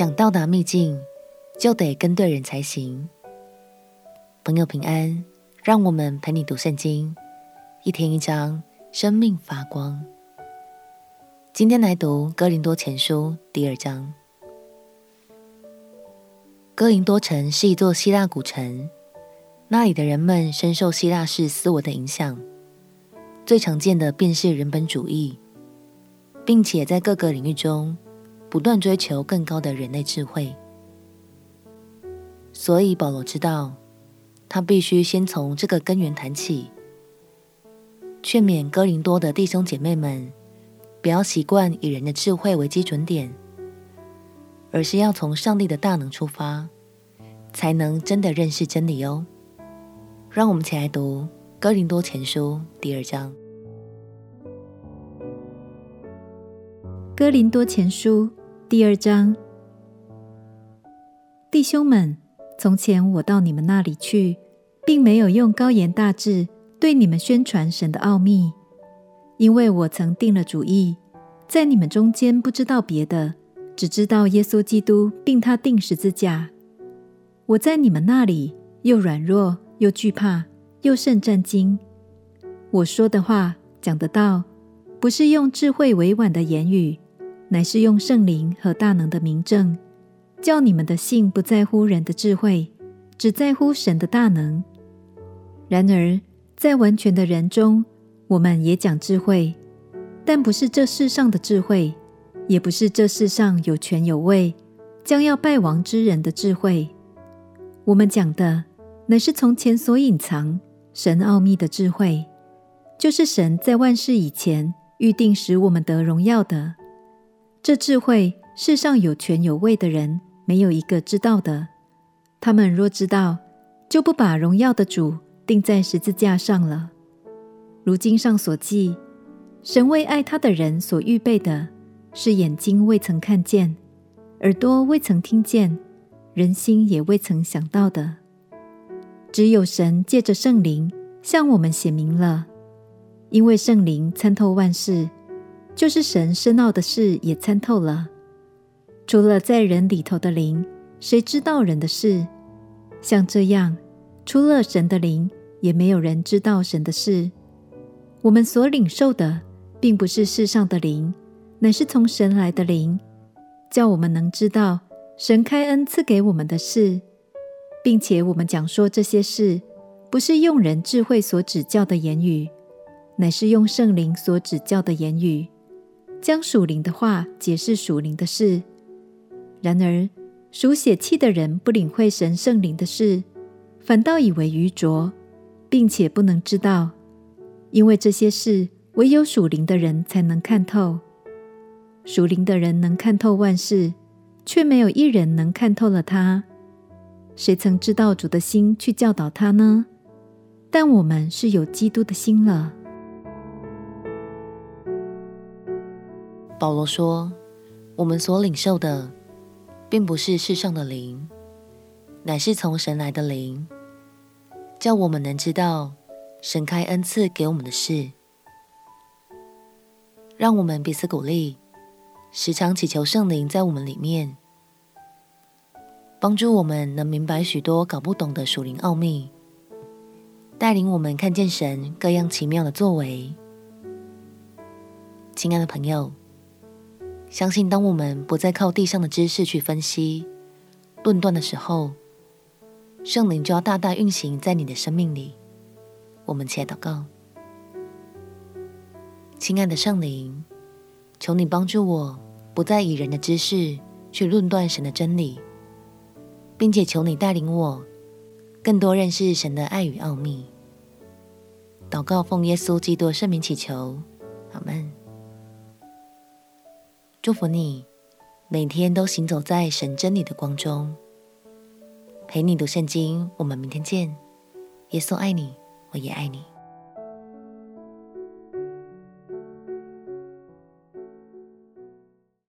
想到达秘境，就得跟对人才行。朋友平安，让我们陪你读圣经，一天一章，生命发光。今天来读哥林多前书第二章。哥林多城是一座希腊古城，那里的人们深受希腊式思维的影响，最常见的便是人本主义，并且在各个领域中不断追求更高的人类智慧。所以保罗知道，他必须先从这个根源谈起，劝勉哥林多的弟兄姐妹们，不要习惯以人的智慧为基准点。而是要从上帝的大能出发，才能真的认识真理哦。让我们起来读《哥林多前书》第二章。《哥林多前书》第二章，弟兄们，从前我到你们那里去，并没有用高言大志对你们宣传神的奥秘，因为我曾定了主意，在你们中间不知道别的。只知道耶稣基督，并他钉十字架。我在你们那里又软弱，又惧怕，又甚战惊。我说的话，讲的道，不是用智慧委婉的言语，乃是用圣灵和大能的明证，叫你们的信不在乎人的智慧，只在乎神的大能。然而，在完全的人中，我们也讲智慧，但不是这世上的智慧。也不是这世上有权有位、将要败亡之人的智慧。我们讲的乃是从前所隐藏、神奥秘的智慧，就是神在万事以前预定使我们得荣耀的。这智慧，世上有权有位的人没有一个知道的。他们若知道，就不把荣耀的主钉在十字架上了。如经上所记，神为爱他的人所预备的。是眼睛未曾看见，耳朵未曾听见，人心也未曾想到的。只有神借着圣灵向我们显明了，因为圣灵参透万事，就是神深奥的事也参透了。除了在人里头的灵，谁知道人的事？像这样，除了神的灵，也没有人知道神的事。我们所领受的，并不是世上的灵。乃是从神来的灵，叫我们能知道神开恩赐给我们的事，并且我们讲说这些事，不是用人智慧所指教的言语，乃是用圣灵所指教的言语，将属灵的话解释属灵的事。然而属血气的人不领会神圣灵的事，反倒以为愚拙，并且不能知道，因为这些事唯有属灵的人才能看透。属灵的人能看透万事，却没有一人能看透了他。谁曾知道主的心去教导他呢？但我们是有基督的心了。保罗说：“我们所领受的，并不是世上的灵，乃是从神来的灵，叫我们能知道神开恩赐给我们的事。让我们彼此鼓励。”时常祈求圣灵在我们里面，帮助我们能明白许多搞不懂的属灵奥秘，带领我们看见神各样奇妙的作为。亲爱的朋友，相信当我们不再靠地上的知识去分析、论断的时候，圣灵就要大大运行在你的生命里。我们且祷告，亲爱的圣灵。求你帮助我，不再以人的知识去论断神的真理，并且求你带领我更多认识神的爱与奥秘。祷告奉耶稣基督圣名祈求，阿门。祝福你，每天都行走在神真理的光中。陪你读圣经，我们明天见。耶稣爱你，我也爱你。